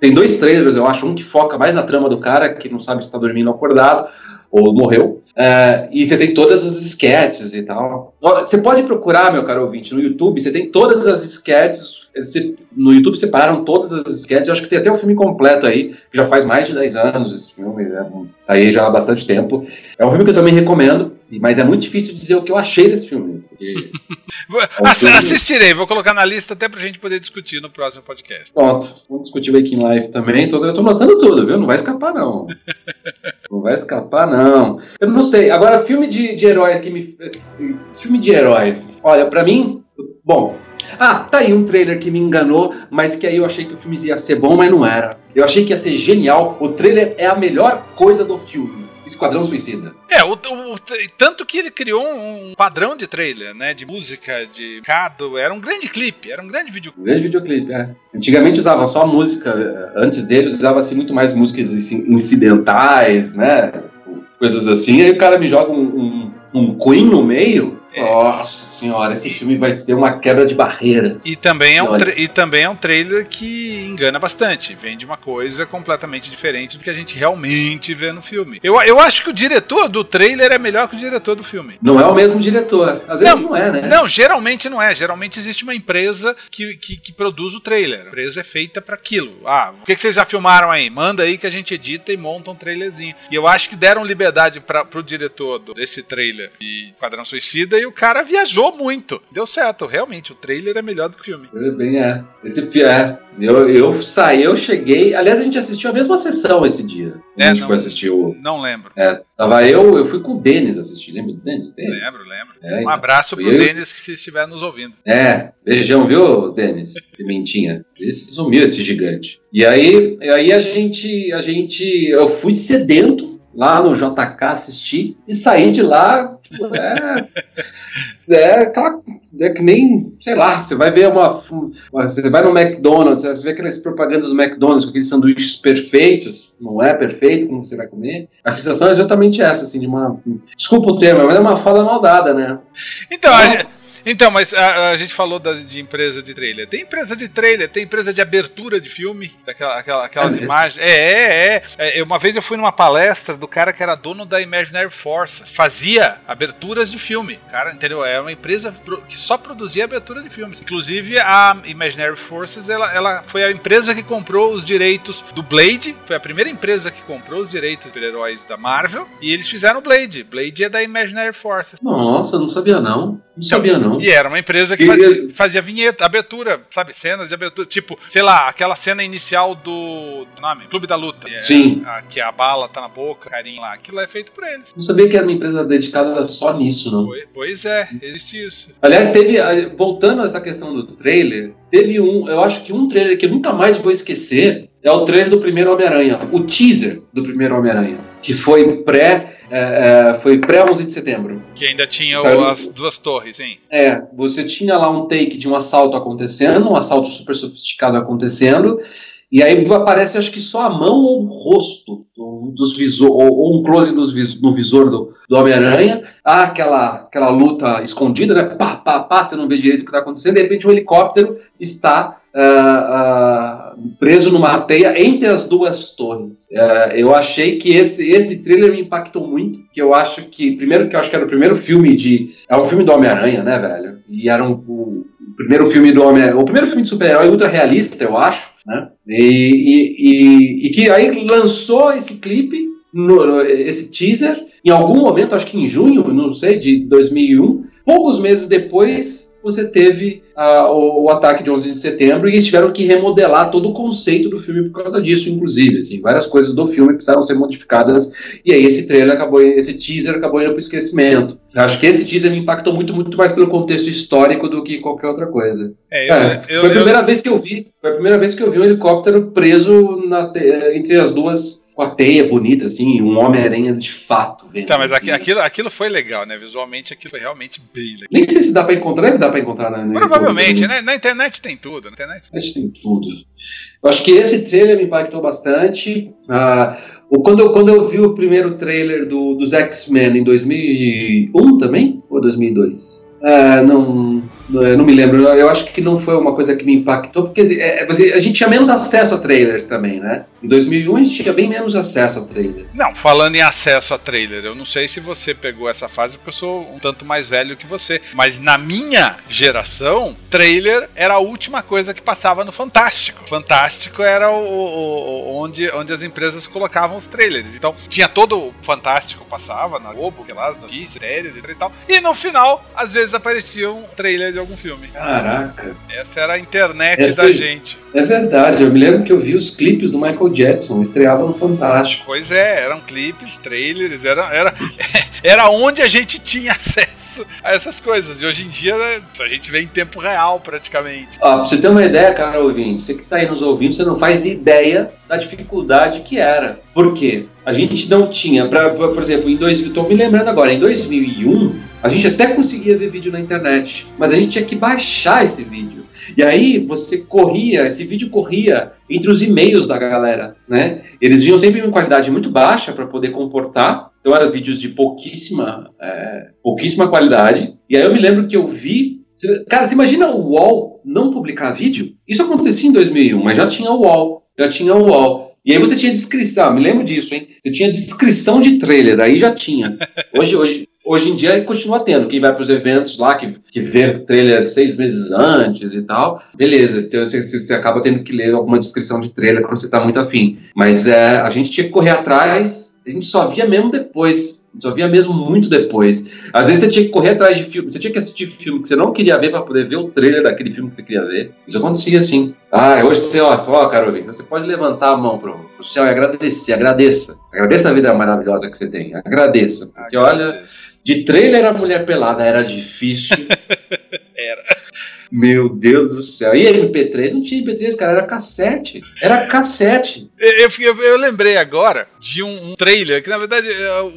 tem dois trailers, eu acho. Um que foca mais na trama do cara, que não sabe se está dormindo ou acordado, ou morreu. É, e você tem todas as sketches e tal. Você pode procurar, meu caro ouvinte, no YouTube, você tem todas as. Você, no YouTube separaram todas as sketches. Eu acho que tem até o filme completo aí, já faz mais de 10 anos esse filme, né, aí já há bastante tempo. É um filme que eu também recomendo. Mas é muito difícil dizer o que eu achei desse filme. <laughs> é filme... Assistirei, vou colocar na lista até pra gente poder discutir no próximo podcast. Pronto, vamos discutir o Waking Life também. Eu tô notando tudo, viu? Não vai escapar, não. <laughs> não vai escapar, não. Eu não sei. Agora, filme de, de herói que me. Filme de herói. Olha, pra mim. Bom, ah, tá aí um trailer que me enganou, mas que aí eu achei que o filme ia ser bom, mas não era. Eu achei que ia ser genial. O trailer é a melhor coisa do filme. Esquadrão Suicida. É, o, o, tanto que ele criou um padrão de trailer, né? De música, de cado. Era um grande clipe, era um grande videoclipe. Um grande videoclipe, é. Antigamente usava só música, antes dele usava-se muito mais músicas incidentais, né? Coisas assim. Aí o cara me joga um, um, um Queen no meio. É. Nossa senhora, esse filme vai ser uma quebra de barreiras. E também, é um e também é um trailer que engana bastante. Vende uma coisa completamente diferente do que a gente realmente vê no filme. Eu, eu acho que o diretor do trailer é melhor que o diretor do filme. Não é o mesmo diretor. Às vezes não, não é, né? Não, geralmente não é. Geralmente existe uma empresa que, que, que produz o trailer. A empresa é feita para aquilo. Ah, o que, que, vocês já filmaram aí? Manda aí que a gente edita e monta um trailerzinho. E eu acho que deram liberdade para pro diretor desse trailer de Quadrão Suicida e o cara viajou muito. Deu certo, realmente, o trailer é melhor do que o filme. É, bem, é. Esse é. Eu, eu saí, eu cheguei. Aliás, a gente assistiu a mesma sessão esse dia. É, a gente não, foi assistir o. Não lembro. É, tava eu, eu fui com o Denis assistir. Lembra do Denis? Denis? Lembro, lembro. É, um então. abraço pro eu... Denis que se estiver nos ouvindo. É, beijão, viu, Denis? Pimentinha. Esse sumiu esse gigante. E aí, aí a gente, a gente, eu fui sedento lá no JK assistir e saí de lá. É, <laughs> é aquela é que nem, sei lá, você vai ver uma. Você vai no McDonald's, você vê aquelas propagandas do McDonald's com aqueles sanduíches perfeitos, não é perfeito como você vai comer. A sensação é exatamente essa, assim, de uma. Desculpa o termo, mas é uma fala maldada, né? Então, Nossa. Então, mas a, a gente falou da, de empresa de trailer. Tem empresa de trailer, tem empresa de abertura de filme, daquela, aquela, aquelas é imagens. É, é, é, é. Uma vez eu fui numa palestra do cara que era dono da Imaginary Forces. Fazia aberturas de filme. Cara, entendeu? É uma empresa que só produzia abertura de filmes. Inclusive, a Imaginary Forces, ela, ela foi a empresa que comprou os direitos do Blade. Foi a primeira empresa que comprou os direitos de heróis da Marvel. E eles fizeram o Blade. Blade é da Imaginary Forces. Nossa, não sabia não. Não sabia não. E era uma empresa que fazia, fazia vinheta, abertura, sabe? Cenas de abertura. Tipo, sei lá, aquela cena inicial do, do nome, Clube da Luta. Sim. A, que a bala tá na boca, carinho lá. Aquilo é feito por eles. Não sabia que era uma empresa dedicada só nisso, não. Pois é, existe isso. Aliás, teve, voltando a essa questão do trailer, teve um, eu acho que um trailer que eu nunca mais vou esquecer é o trailer do primeiro Homem-Aranha. O teaser do primeiro Homem-Aranha. Que foi pré é, é, foi pré-11 de setembro. Que ainda tinha o, as duas torres, sim. É, você tinha lá um take de um assalto acontecendo, um assalto super sofisticado acontecendo, e aí aparece, acho que só a mão ou o rosto dos visor, ou, um close dos vis, no visor do, do Homem-Aranha. Há aquela, aquela luta escondida, né? Pá, pá, pá, você não vê direito o que está acontecendo. De repente, um helicóptero está uh, preso numa teia entre as duas torres. Uh, eu achei que esse, esse trailer me impactou muito. Que eu acho que, primeiro, que eu acho que era o primeiro filme de. É um filme do Homem-Aranha, né, velho? E era um, o primeiro filme do Homem O primeiro filme de super-herói ultra realista, eu acho né? E, e, e, e, que aí lançou esse clipe, no, esse teaser, em algum momento, acho que em junho, não sei, de 2001. Poucos meses depois, você teve uh, o, o, ataque de 11 de setembro e eles tiveram que remodelar todo o conceito do filme por causa disso, inclusive. Assim, várias coisas do filme precisaram ser modificadas e aí esse trailer acabou, esse teaser acabou indo para o esquecimento. Acho que esse teaser me impactou muito, muito mais pelo contexto histórico do que qualquer outra coisa. É, eu, é, eu, foi a primeira eu... vez que eu vi, foi a primeira vez que eu vi um helicóptero preso na, entre as duas com a teia bonita, assim, um Homem-Aranha de fato. Vendo, tá, mas assim. aquilo, aquilo foi legal, né? Visualmente aquilo foi realmente bem legal. Nem sei se dá pra encontrar, deve dar pra encontrar na, na Provavelmente, né? Na internet tem tudo. Na internet. Na internet tem tudo. Eu acho que esse trailer me impactou bastante. Ah, quando, eu, quando eu vi o primeiro trailer do, dos X-Men em 2001 também? Ou 2002? Ah, não, não me lembro. Eu acho que não foi uma coisa que me impactou, porque é, a gente tinha menos acesso a trailers também, né? Em 2001 a gente tinha bem menos acesso a trailers. Não, falando em acesso a trailer, eu não sei se você pegou essa fase, porque eu sou um tanto mais velho que você, mas na minha geração, trailer era a última coisa que passava no Fantástico. Fantástico era o, o, onde, onde as empresas colocavam os trailers. Então tinha todo o Fantástico passava na Globo, que lá, as notícias, séries e tal. E no final, às vezes aparecia um trailer de algum filme. Caraca. Essa era a internet Essa, da gente. É verdade, eu me lembro que eu vi os clipes do Michael Jackson, estreava no Fantástico. Pois é, eram clipes, trailers, era, era, <laughs> era onde a gente tinha <laughs> acesso a essas coisas. E hoje em dia a gente vê em tempo real praticamente. Ó, pra você ter uma ideia, cara ouvinte, você que tá aí nos ouvindo, você não faz ideia da dificuldade que era. Por quê? A gente não tinha, pra, pra por exemplo, em dois, estou me lembrando agora, em 2001, a gente até conseguia ver vídeo na internet, mas a gente tinha que baixar esse vídeo. E aí você corria, esse vídeo corria entre os e-mails da galera, né? Eles vinham sempre em qualidade muito baixa para poder comportar. Então eram vídeos de pouquíssima, é, pouquíssima qualidade. E aí eu me lembro que eu vi Cara, você imagina o UOL não publicar vídeo? Isso acontecia em 2001, mas já tinha o UOL. Já tinha o UOL. E aí você tinha descrição, me lembro disso, hein? Você tinha descrição de trailer, aí já tinha. Hoje, hoje, Hoje em dia continua tendo. Quem vai para os eventos lá, que, que vê o trailer seis meses antes e tal, beleza. Então você, você acaba tendo que ler alguma descrição de trailer quando você está muito afim. Mas é, a gente tinha que correr atrás, a gente só via mesmo depois. Só via mesmo muito depois. Às vezes você tinha que correr atrás de filme, você tinha que assistir filme que você não queria ver para poder ver o trailer daquele filme que você queria ver. Isso acontecia assim. Ah, hoje você, ó, só, Carolina, você pode levantar a mão pro, pro céu e agradecer, agradeça. Agradeça a vida maravilhosa que você tem. Agradeça. Porque olha, de trailer a mulher pelada era difícil. <laughs> era. Meu Deus do céu. E MP3? Não tinha MP3, cara, era cassete. Era cassete. Eu, eu, eu lembrei agora de um, um, trailer, que na verdade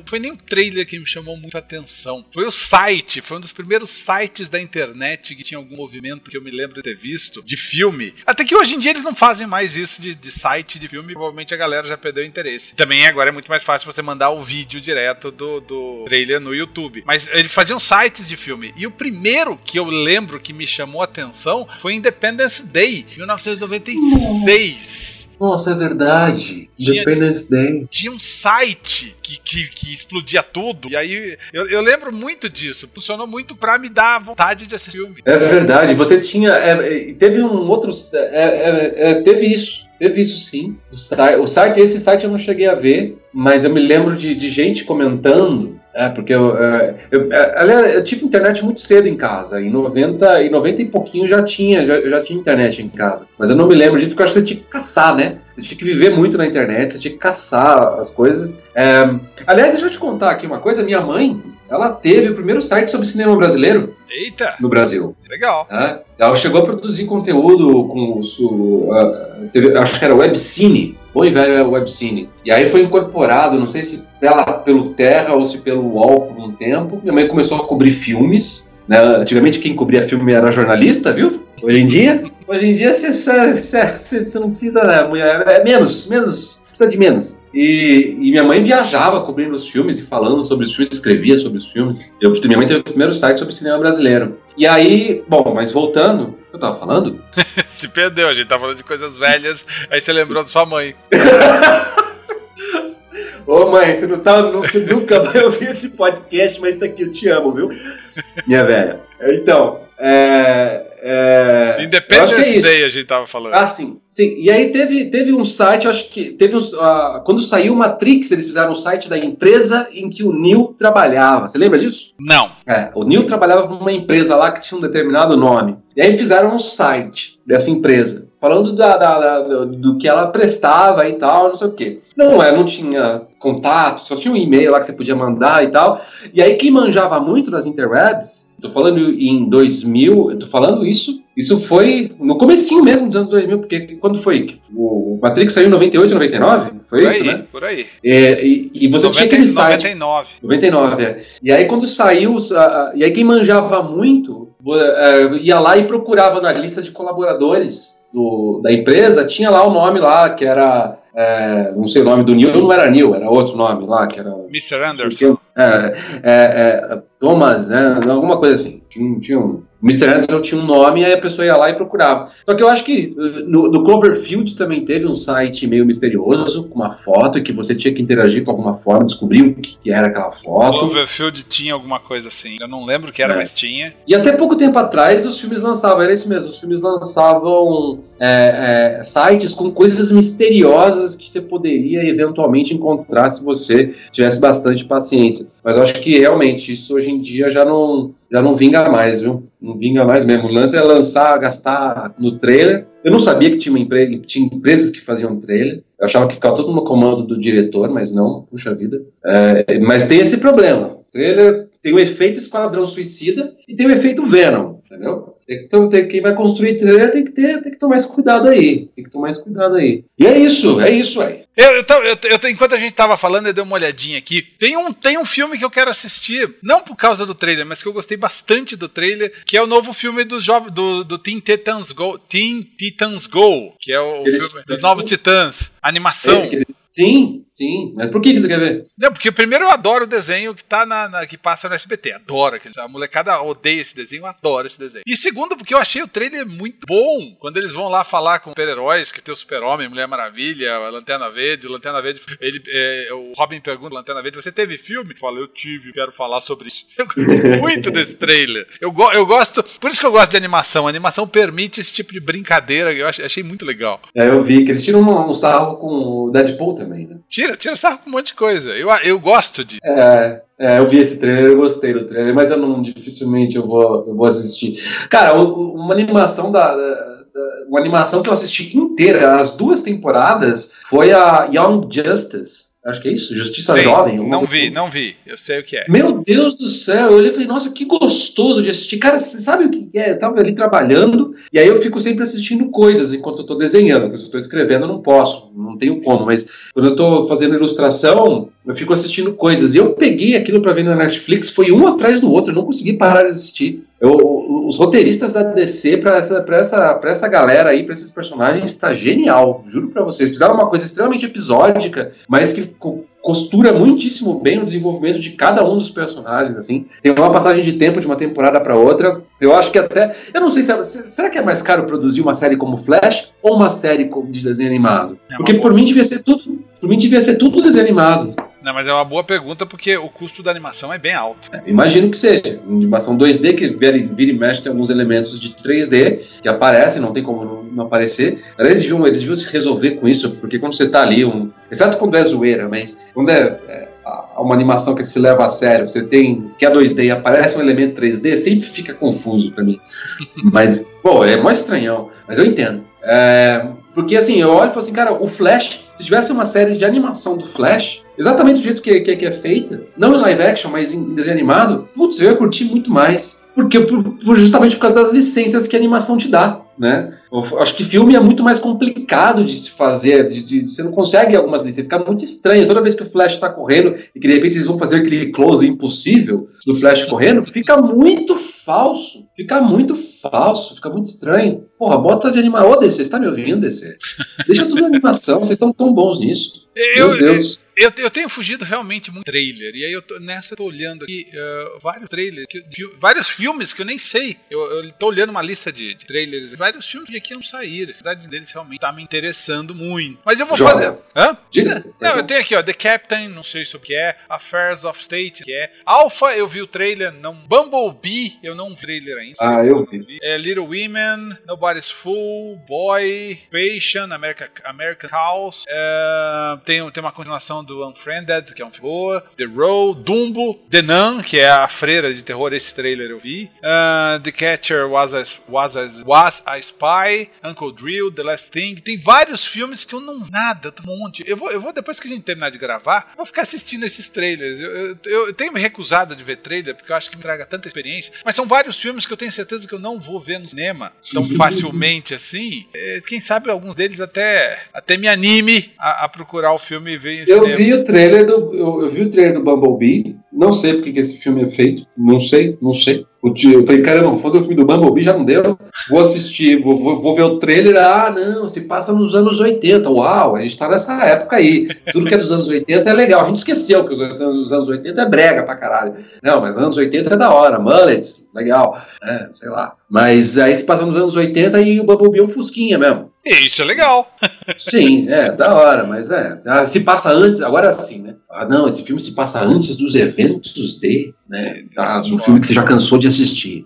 foi nem um trailer que me chamou muita atenção. Foi o site, foi um dos primeiros sites da internet que tinha algum movimento que eu me lembro de ter visto, de filme. Até que hoje em dia eles não fazem mais isso de, de site de filme, provavelmente a galera já perdeu o interesse. Também agora é muito mais fácil você mandar o vídeo direto do, do trailer no YouTube. Mas eles faziam sites de filme. E o primeiro que eu lembro que me chamou a atenção foi Independence Day, 1996. Nossa, é verdade. Tinha, Independence Day. Tinha um site que, que, que explodia tudo. E aí eu, eu, lembro muito disso. Funcionou muito para me dar vontade de assistir filme. É verdade. Você tinha. É, teve um outro. É, é, é, teve isso. Teve isso sim. O site, o site, esse site eu não cheguei a ver, mas eu me lembro de, de gente comentando é, porque eu, é, eu, eu, é, eu tive internet muito cedo em casa. Em 90, em 90 e pouquinho já tinha, já, já tinha internet em casa. Mas eu não me lembro disso porque eu acho que você tinha que caçar, né? Você tinha que viver muito na internet, você tinha que caçar as coisas. É, aliás, deixa eu te contar aqui uma coisa. Minha mãe, ela teve o primeiro site sobre cinema brasileiro. Eita! No Brasil. Legal. É, ela chegou a produzir conteúdo com o. Uh, teve, acho que era Webcine. Bom e velho é Webcine. E aí foi incorporado, não sei se pela, pelo Terra ou se pelo UOL por um tempo. Minha mãe começou a cobrir filmes. Né? Antigamente quem cobria filme era jornalista, viu? Hoje em dia, hoje em dia você, você, você não precisa, né? É menos, menos, precisa de menos. E, e, minha mãe viajava cobrindo os filmes e falando sobre os filmes, escrevia sobre os filmes. Eu, minha mãe teve o primeiro site sobre cinema brasileiro. E aí, bom, mas voltando, o que eu tava falando? <laughs> Se perdeu, a gente tava falando de coisas velhas, aí você lembrou da sua mãe. <laughs> Ô mãe, você, não tá, não, você nunca vai ouvir esse podcast, mas tá aqui, eu te amo, viu? Minha velha. Então, é, é, é Independence. Day a gente tava falando. Ah, sim. Sim. E aí teve, teve um site, acho que teve uns, ah, quando saiu o Matrix, eles fizeram um site da empresa em que o Neo trabalhava. Você lembra disso? Não. É, o Neo trabalhava numa empresa lá que tinha um determinado nome. E aí fizeram um site dessa empresa, falando da, da- da- do, que ela prestava e tal, não sei o quê. Não, é, não tinha contato, só tinha um e-mail lá que você podia mandar e tal. E aí quem manjava muito nas interwebs, tô falando em 2000, eu tô falando isso, isso foi no comecinho mesmo dos anos 2000, porque quando foi? O Matrix saiu em 98, 99? Foi Por isso, aí, né? por aí. É, e, e você tinha 90, aquele site. 99. 99, é. E aí quando saiu, e aí quem manjava muito, ia lá e procurava na lista de colaboradores do- da empresa, tinha lá o nome lá, que era, eh, não sei o nome do Neil, não era Neil, era outro nome lá, que era... Mr. Anderson. É, é, é, Thomas, né, alguma coisa assim. Tinha, um- tinha um, o Mr. Anderson tinha um nome, aí a pessoa ia lá e procurava. Só que eu acho que eh, no, no Cloverfield também teve um site meio misterioso, com uma foto, que você tinha que interagir com alguma forma, descobrir o que, que era aquela foto. Cloverfield tinha alguma coisa assim. Eu não lembro o que era, É. mas tinha. E até pouco tempo atrás os filmes lançavam, era isso mesmo, os filmes lançavam é, é, sites com coisas misteriosas que você poderia eventualmente encontrar se você tivesse bastante paciência. Mas eu acho que realmente isso hoje em dia já não, já não vinga mais, viu? Não vinga mais mesmo. O lance é lançar, gastar no trailer. Eu não sabia que tinha, uma empre... tinha empresas que faziam trailer. Eu achava que ficava tudo no comando do diretor, mas não, puxa vida. É, mas tem esse problema. O trailer tem o efeito Esquadrão Suicida e tem o efeito Venom, entendeu? Tem que, então, tem- quem vai construir trailer tem que, ter, tem que tomar esse cuidado aí. Tem que tomar esse cuidado aí. E é isso, é isso aí. Eu, eu, eu, eu- enquanto a gente tava falando, eu dei uma olhadinha aqui. Tem um, tem um filme que eu quero assistir, não por causa do trailer, mas que eu gostei bastante do trailer, que é o novo filme do, jovem, do, do Teen Titans Go, Teen Titans Go, que é o Eles- filme dos Novos Titãs, animação. Sim, sim. Mas por que que você quer ver? Não, porque primeiro eu adoro o desenho que tá na, na- que passa no SBT. Adoro aquele. A molecada odeia esse desenho, eu adoro esse desenho. E segundo, porque eu achei o trailer muito bom. Quando eles vão lá falar com super-heróis, que tem o Super-Homem, Mulher Maravilha, a Lanterna Verde, Lanterna Verde. Ele, é, o Robin pergunta, Lanterna Verde, você teve filme? Fala, eu tive, quero falar sobre isso. <laughs> Eu gostei muito desse trailer. Eu, go- eu gosto. Por isso que eu gosto de animação. A animação permite esse tipo de brincadeira. Eu achei, achei muito legal. É, eu vi que eles tiram um, um sarro com o Deadpool também, né? Tira, tira sarro com um monte de coisa. Eu, eu gosto de. É, é, eu vi esse trailer, eu gostei do trailer, mas eu não dificilmente eu vou, eu vou assistir. Cara, uma animação da- da- uma animação que eu assisti inteira, as duas temporadas, foi a Young Justice. Acho que é isso, Justiça Sim, Jovem. Não vi, assim. não vi. Eu sei o que é. Meu Deus do céu, eu olhei e falei, nossa, que gostoso de assistir. Cara, você sabe o que é? Eu tava ali trabalhando, e aí eu fico sempre assistindo coisas enquanto eu tô desenhando, porque se eu tô escrevendo eu não posso, não tenho como, mas quando eu tô fazendo ilustração, eu fico assistindo coisas. E eu peguei aquilo pra ver na Netflix, foi um atrás do outro, eu não consegui parar de assistir. Eu- os roteiristas da DC pra essa, pra, essa, pra essa galera aí, pra esses personagens, está genial. Juro pra vocês. Fizeram uma coisa extremamente episódica, mas que co- costura muitíssimo bem o desenvolvimento de cada um dos personagens, assim. Tem uma passagem de tempo de uma temporada pra outra. Eu acho que até. Eu não sei se. é- se- Será que é mais caro produzir uma série como Flash ou uma série de desenho animado? É Porque por mim devia ser tudo. Por mim devia ser tudo desenho animado. Não, mas é uma boa pergunta porque o custo da animação é bem alto. É, Imagino que seja. Animação 2D que vira, vira e mexe tem alguns elementos de 3D que aparecem, não tem como não, aparecer. Eles deviam, eles deviam se resolver com isso, porque quando você tá ali, um, exceto quando é zoeira, mas quando é, é, uma animação que se leva a sério, você tem que é 2D e aparece um elemento 3D, sempre fica confuso pra mim. <laughs> mas, pô, é mó estranhão, mas eu entendo. É, porque assim, eu olho e falo assim, cara, o Flash, se tivesse uma série de animação do Flash, exatamente do jeito que, que, que é feita, não em live action, mas em desenho animado, putz, eu ia curtir muito mais. Porque por- justamente por causa das licenças que a animação te dá, né? Acho que filme é muito mais complicado de se fazer, de- de- você não consegue algumas licenças, fica muito estranho. Toda vez que o Flash tá correndo e que de repente eles vão fazer aquele close impossível do Flash correndo, fica muito falso, fica muito falso, fica muito estranho. Porra, bota de animação. Ô, DC, você tá me ouvindo, DC? Deixa tudo animação, vocês são tão bons nisso. Eu, Meu Deus. Eu, eu, tenho fugido realmente muito trailer. E aí eu tô, nessa eu tô olhando aqui uh, vários trailers, que, vários filmes que eu nem sei. Eu, eu tô olhando uma lista de, de trailers, vários filmes que aqui não saíram. A verdade deles realmente tá me interessando muito. Mas eu vou Joga. fazer. Hã? Diga. Não, eu tenho aqui, ó, The Captain, não sei sobre o que é. Affairs of State, que é. Alpha, eu vi o trailer, não. Bumblebee, eu não vi o trailer ainda. Ah, eu vi. É Little Women, Nobody's Fool, Boy, Patient, American, American House. É, tem, tem uma continuação do Unfriended, que é um terror. The Row, Dumbo, The Nun, que é a freira de terror, esse trailer eu vi. Uh, The Catcher was a, was, a, was a Spy, Uncle Drill, The Last Thing. Tem vários filmes que eu não. Nada, um monte. Eu vou, eu vou depois que a gente terminar de gravar, vou ficar assistindo esses trailers. Eu, eu, eu tenho me recusado de ver trailer, porque eu acho que me traga tanta experiência. Mas são vários filmes que eu tenho certeza que eu não vou ver no cinema tão facilmente assim. É, quem sabe alguns deles até, até me anime a, a procurar o filme e ver Eu cinema. vi o trailer do. Eu, eu, vi o trailer do Bumblebee. Não sei porque que esse filme é feito. Não sei, não sei. Eu falei, caramba, vou fazer o filme do Bumblebee, já não deu. Vou assistir, vou, vou, vou, ver o trailer. Ah, não, se passa nos anos 80. Uau, a gente tá nessa época aí. Tudo que é dos anos 80 é legal. A gente esqueceu que os, os anos 80 é brega pra caralho. Não, mas anos 80 é da hora. Mullets, legal. É, sei lá. Mas aí se passa nos anos 80 e o Bumblebee é um fusquinha mesmo. Isso é legal. Sim, é, da hora, mas é. Se passa antes, agora sim, né? Ah, não, esse filme se passa antes dos eventos de, né? Ah, um filme que você já cansou de assistir.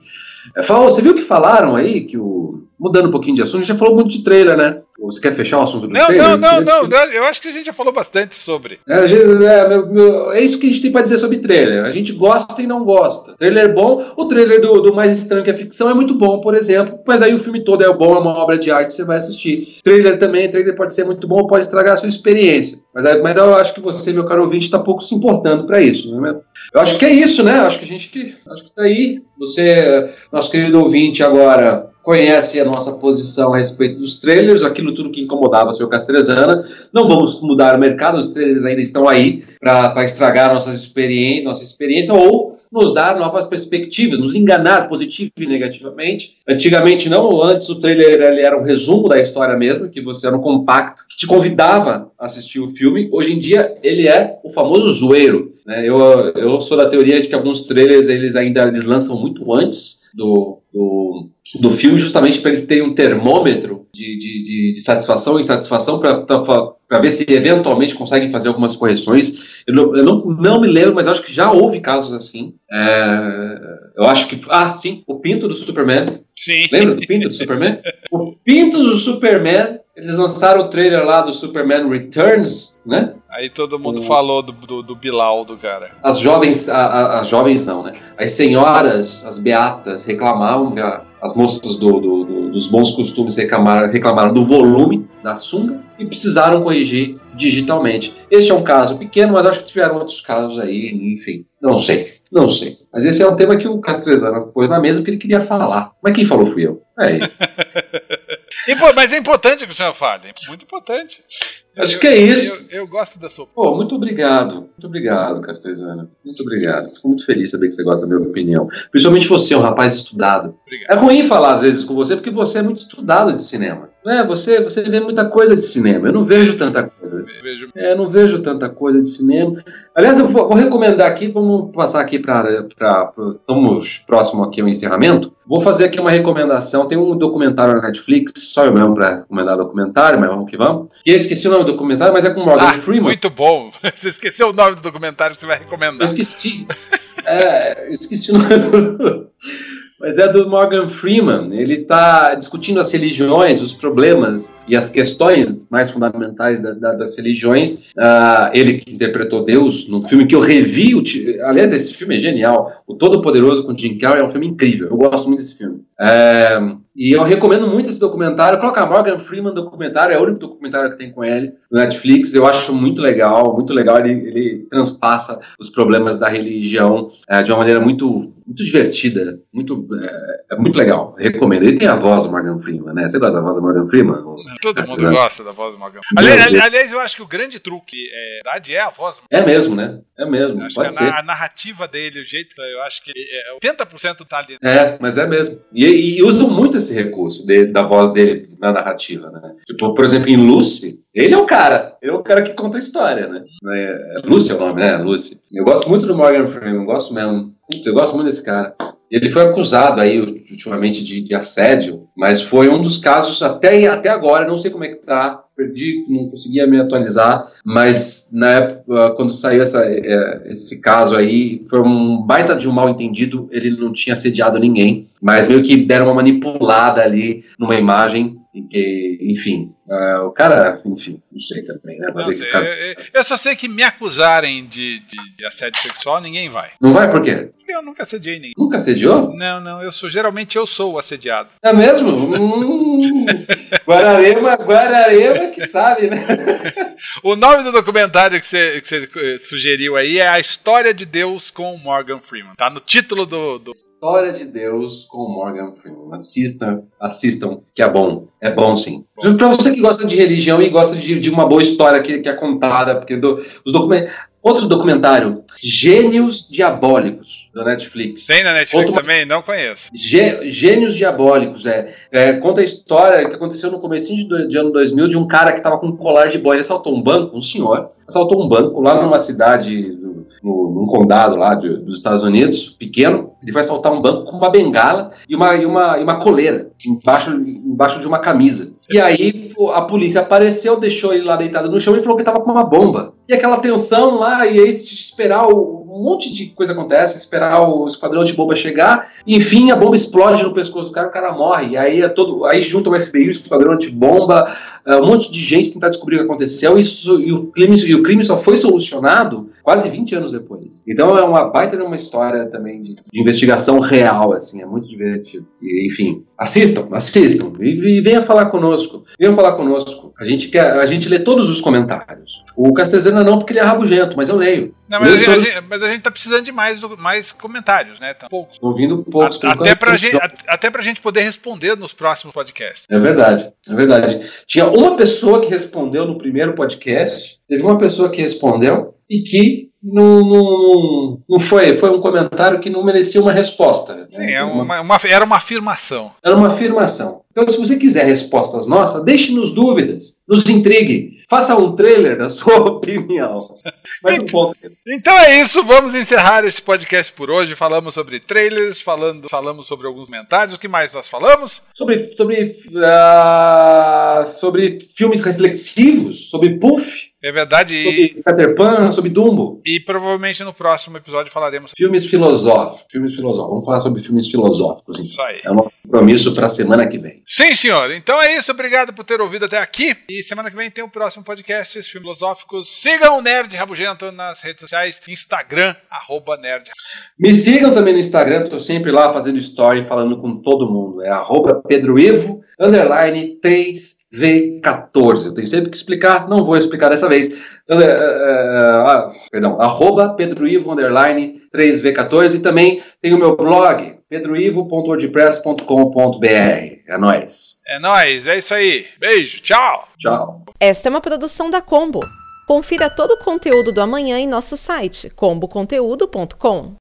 É, falou, você viu que falaram aí que o. Mudando um pouquinho de assunto, a gente já falou muito de trailer, né? Você quer fechar o assunto do não, trailer? Não, não, não, Eu acho que a gente já falou bastante sobre. É, é, meu, meu, é isso que a gente tem para dizer sobre trailer. A gente gosta e não gosta. Trailer bom. O trailer do, do Mais Estranho que a Ficção é muito bom, por exemplo. Mas aí o filme todo é bom, é uma obra de arte, você vai assistir. Trailer também, trailer pode ser muito bom, pode estragar a sua experiência. Mas, mas eu acho que você, meu caro ouvinte, está pouco se importando para isso. Né? Eu acho que é isso, né? Acho que a gente. Acho que tá aí. Você, nosso querido ouvinte, agora conhece a nossa posição a respeito dos trailers, aquilo tudo que incomodava o seu Castrezana. Não vamos mudar o mercado, os trailers ainda estão aí para estragar nossas experiência, nossa experiência ou nos dar novas perspectivas, nos enganar positivo e negativamente. Antigamente não, antes o trailer era um resumo da história mesmo, que você era um compacto que te convidava a assistir o filme. Hoje em dia ele é o famoso zoeiro. Né? Eu, eu sou da teoria de que alguns trailers eles ainda eles lançam muito antes do, do do filme, justamente para eles terem um termômetro de, de, de, satisfação e insatisfação para ver se eventualmente conseguem fazer algumas correções. Eu, não, eu não, não, me lembro, mas acho que já houve casos assim. É, eu acho que. Ah, sim, o pinto do Superman. Sim. Lembra do pinto do Superman? <laughs> o pinto do Superman, eles lançaram o trailer lá do Superman Returns, né? Aí todo mundo o... falou do, do, do, Bilal, do cara. As jovens, a, a, as jovens não, né? As senhoras, as beatas, reclamavam, as moças do, do, dos bons costumes reclamaram, reclamaram do volume da sunga e precisaram corrigir digitalmente. Este é um caso pequeno, mas acho que tiveram outros casos aí, enfim. Não sei, não sei. Mas esse é um tema que o Castrezano pôs na mesa que ele queria falar. Mas quem falou fui eu. É <laughs> Mas é importante que o senhor fale, muito importante. Acho eu, que é isso. Eu, eu, gosto da sua. Pô, muito obrigado. Muito obrigado, Castrezana. Muito obrigado. Fico muito feliz de saber que você gosta da minha opinião. Principalmente você, um rapaz estudado. Obrigado. É ruim falar às vezes com você porque você é muito estudado de cinema. É, você, você vê muita coisa de cinema. Eu não vejo tanta coisa. Vejo. É, não vejo tanta coisa de cinema. Aliás, eu vou, vou recomendar aqui, vamos passar aqui para. Estamos próximo aqui ao encerramento. Vou fazer aqui uma recomendação. Tem um documentário na Netflix, só eu mesmo para recomendar documentário, mas vamos que vamos. E eu esqueci o nome do documentário, mas é com Morgan ah, Freeman. Muito bom. <laughs> Você esqueceu o nome do documentário que você vai recomendar. Eu esqueci. é, eu esqueci o nome do mas é do Morgan Freeman. Ele está discutindo as religiões, os problemas e as questões mais fundamentais da, da, das religiões. Uh, ele que interpretou Deus no filme que eu revi. Aliás, esse filme é genial. O Todo-Poderoso com Jim Carrey é um filme incrível. Eu gosto muito desse filme. É, e eu recomendo muito esse documentário. Coloca Morgan Freeman documentário, é o único documentário que tem com ele no Netflix. Eu acho muito legal, muito legal. Ele, ele transpassa os problemas da religião é, de uma maneira muito, muito divertida, muito, é, é, muito legal. Recomendo. Ele tem a voz do Morgan Freeman, né? Você gosta da voz do Morgan Freeman? Todo mundo gosta da voz do Morgan Freeman. Aliás, aliás, eu acho que o grande truque é, é a voz. É mesmo, né? É mesmo. Acho pode ser. A, a, narrativa dele, o jeito, eu acho que é, 80% tá ali. É, mas é mesmo. E, e usam muito esse recurso de, da voz dele na narrativa, né? Tipo, por exemplo, em Lucy, ele é o cara. Ele é o cara que conta a história, né? É, Lucy é o nome, né? Lucy. Eu gosto muito do Morgan Freeman, eu gosto mesmo. Eu gosto muito desse cara. Ele foi acusado aí ultimamente de, de, assédio, mas foi um dos casos até, até agora, não sei como é que tá, perdi, não conseguia me atualizar, mas na época, quando saiu essa, é, esse caso aí, foi um baita de um mal entendido, ele não tinha assediado ninguém, mas meio que deram uma manipulada ali numa imagem enfim, uh, o cara, enfim, não sei também, né? Não sei, cara... eu, eu, só sei que me acusarem de, de, de, assédio sexual, ninguém vai. Não vai por quê? Eu nunca assediei ninguém. Nunca assediou? Não, não, eu sou, geralmente eu sou o assediado. É mesmo? hum, <laughs> Guararema, Guararema que sabe, né? <laughs> o nome do documentário que você, que você eh, sugeriu aí é A História de Deus com Morgan Freeman. Tá no título do... do... História de Deus com Morgan Freeman. Assistam, assistam, que é bom. É bom sim. Para você que gosta de religião e gosta de, de uma boa história que, que é contada, porque do, os documentos. Outro documentário, Gênios Diabólicos, da Netflix. Tem na Netflix Outro... também? Não conheço. Gê... Gênios Diabólicos, é, é, Conta a história que aconteceu no começo de, de, ano 2000 de um cara que estava com um colar de boia. Ele assaltou um banco, um senhor, assaltou um banco lá numa cidade, no, num condado lá de, dos Estados Unidos, pequeno. Ele vai assaltar um banco com uma bengala e uma, e uma, e uma coleira embaixo, embaixo de uma camisa. E aí a polícia apareceu, deixou ele lá deitado no chão e falou que estava com uma bomba. E aquela tensão lá, e aí esperar o, um monte de coisa acontece, esperar o esquadrão de bomba chegar, enfim, a bomba explode no pescoço do cara, o cara morre. E aí é todo, aí junta o FBI, o esquadrão de bomba, é, um monte de gente tentar descobrir o que aconteceu, e, e, o crime, e o crime só foi solucionado quase 20 anos depois. Então é uma baita de uma história também de, de investigação real, assim, é muito divertido. E, enfim, assistam, assistam, e, e venha falar conosco. Venham falar conosco. A gente quer, a gente lê todos os comentários. O Castezana não, porque ele é rabugento, mas eu leio. Não, mas, a gente, a gente, mas, a gente, tá precisando de mais, mais comentários, né? Tá poucos. Ouvindo poucos. A, até, pra gente, até pra gente poder responder nos próximos podcasts. É verdade, é verdade. Tinha uma pessoa que respondeu no primeiro podcast, teve uma pessoa que respondeu e que não, não, não foi, foi um comentário que não merecia uma resposta. Né? Sim, é uma, uma, era uma afirmação. Era uma afirmação. Então, se você quiser respostas nossas, deixe-nos dúvidas, nos intrigue, faça um trailer da <laughs> sua opinião. Mais um. Então é isso, vamos encerrar esse podcast por hoje. Falamos sobre trailers, falando, falamos sobre alguns comentários. O que mais nós falamos? Sobre, sobre, uh, sobre filmes reflexivos, sobre Puff. É verdade. Sobre Peter Pan, sobre Dumbo. E provavelmente no próximo episódio falaremos sobre filmes filosóficos. Filmes filosóficos. Vamos falar sobre filmes filosóficos. Então. Isso aí. É um compromisso para a semana que vem. Sim, senhor. Então é isso. Obrigado por ter ouvido até aqui. E semana que vem tem o próximo podcast, filmes filosóficos. Sigam o Nerd Rabugento nas redes sociais, Instagram, arroba Nerd. Me sigam também no Instagram. Estou sempre lá fazendo story, falando com todo mundo. É arroba Pedro Ivo underline 3V14. Eu tenho sempre que explicar, não vou explicar dessa vez. Uh, uh, uh, perdão, arroba Pedro Ivo, underline 3V14. E também tem o meu blog, pedroivo.wordpress.com.br. É nóis. É nóis, é isso aí. Beijo, tchau. Tchau. Esta é uma produção da Combo. Confira todo o conteúdo do amanhã em nosso site comboconteúdo.com.